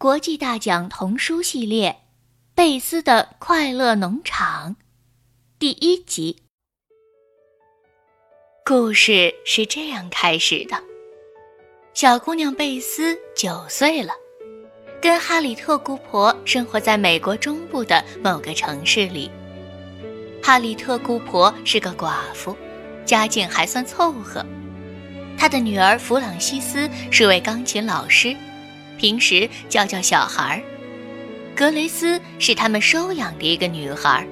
国际大奖童书系列《贝斯的快乐农场》第一集。故事是这样开始的：小姑娘贝斯九岁了，跟哈里特姑婆生活在美国中部的某个城市里。哈里特姑婆是个寡妇，家境还算凑合。她的女儿弗朗西斯是位钢琴老师，平时教教小孩儿。格雷斯是他们收养的一个女孩。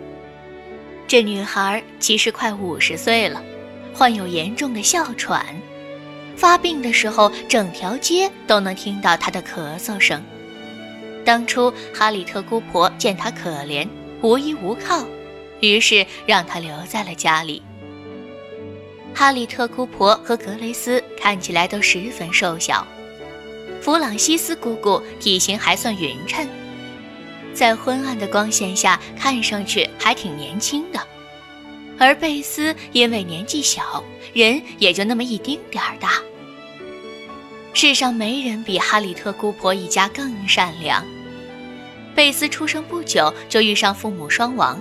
这女孩其实快五十岁了，患有严重的哮喘，发病的时候整条街都能听到她的咳嗽声。当初哈里特姑婆见她可怜，无依无靠，于是让她留在了家里。哈里特姑婆和格雷斯看起来都十分瘦小，弗朗西斯姑姑体型还算匀称，在昏暗的光线下看上去还挺年轻的。而贝斯因为年纪小，人也就那么一丁点儿大。世上没人比哈里特姑婆一家更善良。贝斯出生不久就遇上父母双亡，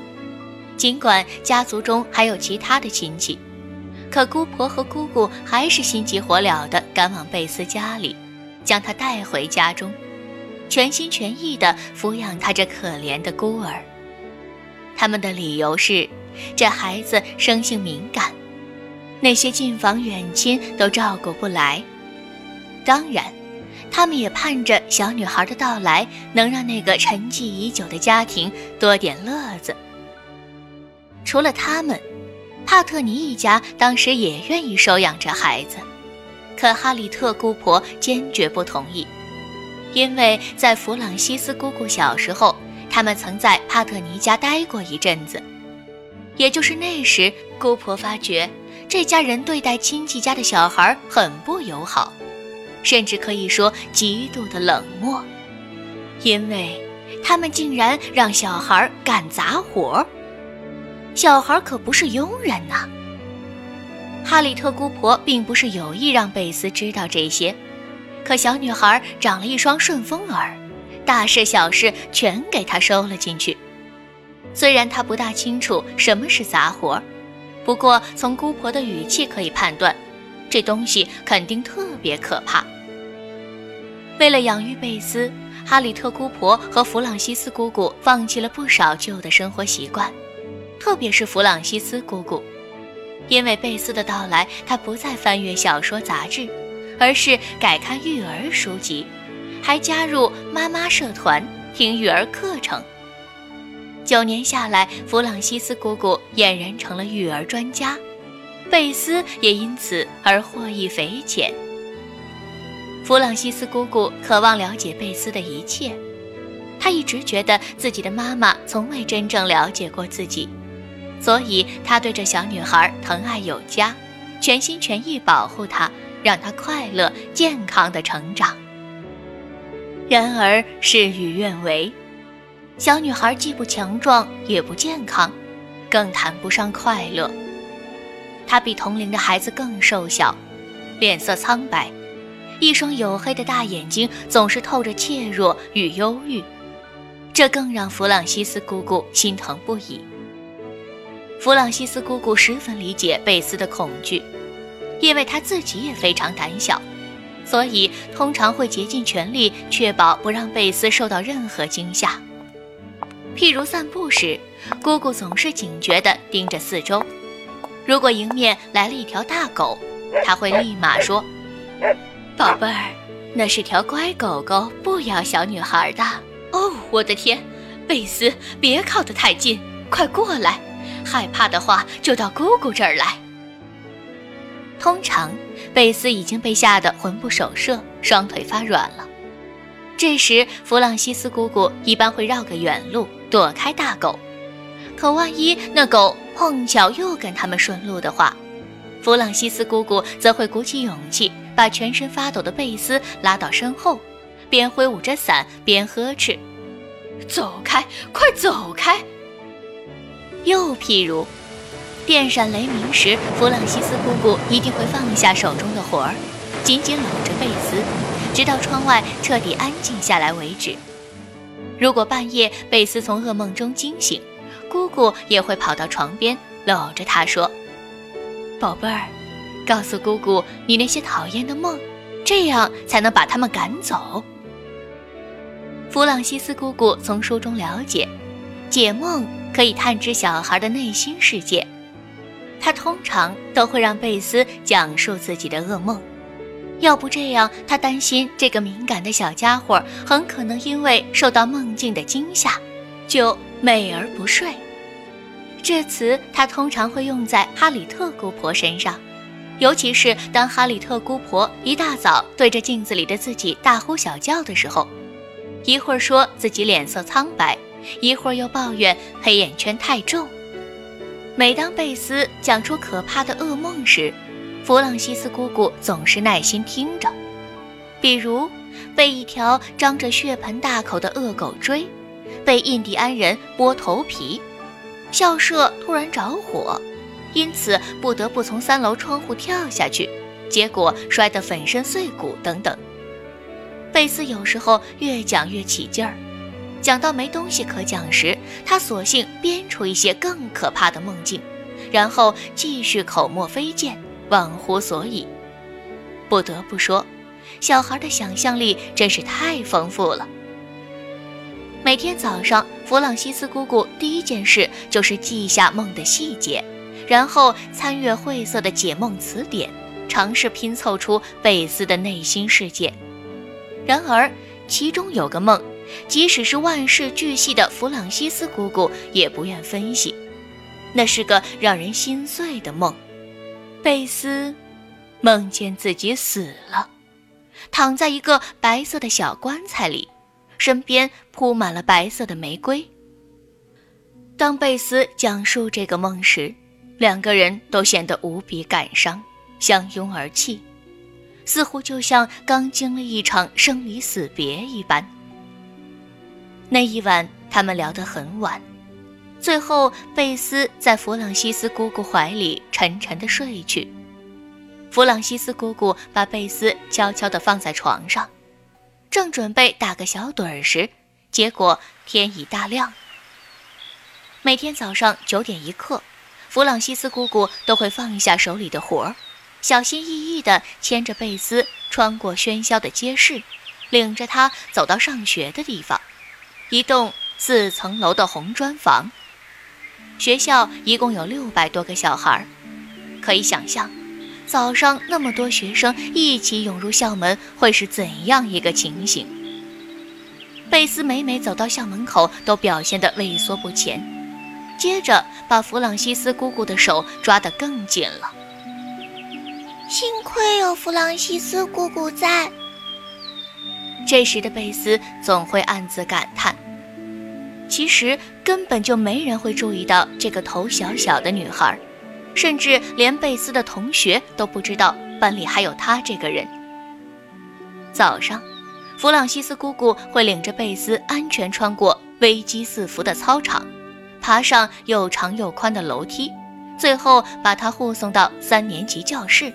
尽管家族中还有其他的亲戚。可姑婆和姑姑还是心急火燎地赶往贝斯家里，将她带回家中，全心全意地抚养她这可怜的孤儿。他们的理由是，这孩子生性敏感，那些近房远亲都照顾不来。当然，他们也盼着小女孩的到来能让那个沉寂已久的家庭多点乐子。除了他们。帕特尼一家当时也愿意收养这孩子，可哈里特姑婆坚决不同意，因为在弗朗西斯姑姑小时候，他们曾在帕特尼家待过一阵子。也就是那时，姑婆发觉这家人对待亲戚家的小孩很不友好，甚至可以说极度的冷漠，因为他们竟然让小孩干杂活。小孩可不是佣人呐。哈里特姑婆并不是有意让贝斯知道这些，可小女孩长了一双顺风耳，大事小事全给她收了进去。虽然她不大清楚什么是杂活，不过从姑婆的语气可以判断，这东西肯定特别可怕。为了养育贝斯，哈里特姑婆和弗朗西斯姑姑放弃了不少旧的生活习惯。特别是弗朗西斯姑姑，因为贝斯的到来，她不再翻阅小说杂志，而是改看育儿书籍，还加入妈妈社团听育儿课程。九年下来，弗朗西斯姑姑俨然成了育儿专家，贝斯也因此而获益匪浅。弗朗西斯姑姑渴望了解贝斯的一切，她一直觉得自己的妈妈从未真正了解过自己。所以，他对这小女孩疼爱有加，全心全意保护她，让她快乐健康的成长。然而，事与愿违，小女孩既不强壮，也不健康，更谈不上快乐。她比同龄的孩子更瘦小，脸色苍白，一双黝黑的大眼睛总是透着怯弱与忧郁，这更让弗朗西斯姑姑心疼不已。弗朗西斯姑姑十分理解贝斯的恐惧，因为她自己也非常胆小，所以通常会竭尽全力确保不让贝斯受到任何惊吓。譬如散步时，姑姑总是警觉地盯着四周，如果迎面来了一条大狗，她会立马说：“宝贝儿，那是条乖狗狗，不咬小女孩的。”哦，我的天，贝斯，别靠得太近，快过来。害怕的话，就到姑姑这儿来。通常，贝斯已经被吓得魂不守舍，双腿发软了。这时，弗朗西斯姑姑一般会绕个远路，躲开大狗。可万一那狗碰巧又跟他们顺路的话，弗朗西斯姑姑则会鼓起勇气，把全身发抖的贝斯拉到身后，边挥舞着伞边呵斥：“走开，快走开！”又譬如，电闪雷鸣时，弗朗西斯姑姑一定会放下手中的活儿，紧紧搂着贝斯，直到窗外彻底安静下来为止。如果半夜贝斯从噩梦中惊醒，姑姑也会跑到床边搂着他说：“宝贝儿，告诉姑姑你那些讨厌的梦，这样才能把他们赶走。”弗朗西斯姑姑从书中了解，解梦可以探知小孩的内心世界。他通常都会让贝斯讲述自己的噩梦，要不这样，他担心这个敏感的小家伙很可能因为受到梦境的惊吓，就美而不睡。这词他通常会用在哈里特姑婆身上，尤其是当哈里特姑婆一大早对着镜子里的自己大呼小叫的时候。一会儿说自己脸色苍白，一会儿又抱怨黑眼圈太重。每当贝斯讲出可怕的噩梦时，弗朗西斯姑姑总是耐心听着。比如，被一条张着血盆大口的恶狗追，被印第安人剥头皮，校舍突然着火，因此不得不从三楼窗户跳下去，结果摔得粉身碎骨等等。贝斯有时候越讲越起劲儿，讲到没东西可讲时，他索性编出一些更可怕的梦境，然后继续口沫飞溅，忘乎所以。不得不说，小孩的想象力真是太丰富了。每天早上，弗朗西斯姑姑第一件事就是记下梦的细节，然后参阅晦涩的解梦词典，尝试拼凑出贝斯的内心世界。然而，其中有个梦，即使是万事俱细的弗朗西斯姑姑也不愿分析。那是个让人心碎的梦。贝斯梦见自己死了，躺在一个白色的小棺材里，身边铺满了白色的玫瑰。当贝斯讲述这个梦时，两个人都显得无比感伤，相拥而泣。似乎就像刚经历一场生离死别一般。那一晚，他们聊得很晚，最后贝斯在弗朗西斯姑姑怀里沉沉地睡去。弗朗西斯姑姑把贝斯悄悄地放在床上，正准备打个小盹儿时，结果天已大亮。每天早上九点一刻，弗朗西斯姑姑都会放下手里的活儿。小心翼翼地牵着贝斯穿过喧嚣的街市，领着他走到上学的地方，一栋四层楼的红砖房。学校一共有六百多个小孩，可以想象，早上那么多学生一起涌入校门会是怎样一个情形。贝斯每每走到校门口，都表现得畏缩不前，接着把弗朗西斯姑姑的手抓得更紧了。幸亏有弗朗西斯姑姑在。这时的贝斯总会暗自感叹：其实根本就没人会注意到这个头小小的女孩，甚至连贝斯的同学都不知道班里还有她这个人。早上，弗朗西斯姑姑会领着贝斯安全穿过危机四伏的操场，爬上又长又宽的楼梯，最后把她护送到三年级教室。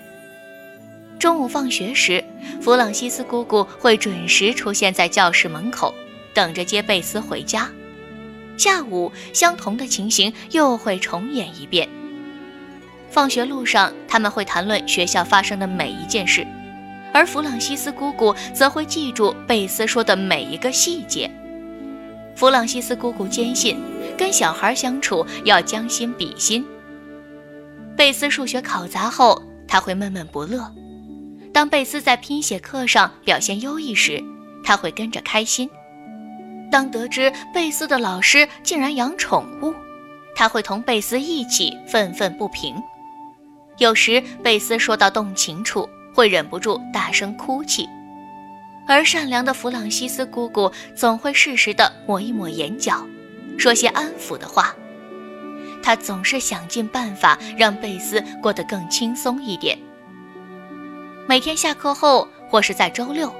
中午放学时，弗朗西斯姑姑会准时出现在教室门口，等着接贝斯回家。下午，相同的情形又会重演一遍。放学路上，他们会谈论学校发生的每一件事，而弗朗西斯姑姑则会记住贝斯说的每一个细节。弗朗西斯姑姑坚信，跟小孩相处要将心比心。贝斯数学考砸后，他会闷闷不乐。当贝斯在拼写课上表现优异时，他会跟着开心；当得知贝斯的老师竟然养宠物，他会同贝斯一起愤愤不平。有时贝斯说到动情处，会忍不住大声哭泣，而善良的弗朗西斯姑姑总会适时地抹一抹眼角，说些安抚的话。她总是想尽办法让贝斯过得更轻松一点。每天下课后，或是在周六，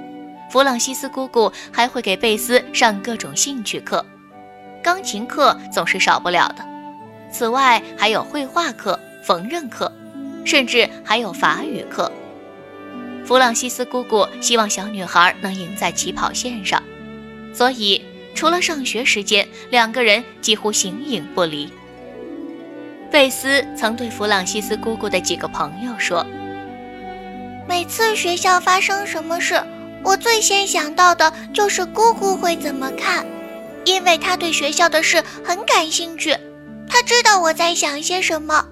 弗朗西斯姑姑还会给贝斯上各种兴趣课，钢琴课总是少不了的。此外，还有绘画课、缝纫课，甚至还有法语课。弗朗西斯姑姑希望小女孩能赢在起跑线上，所以除了上学时间，两个人几乎形影不离。贝斯曾对弗朗西斯姑姑的几个朋友说：“每次学校发生什么事，我最先想到的就是姑姑会怎么看，因为她对学校的事很感兴趣，她知道我在想些什么。”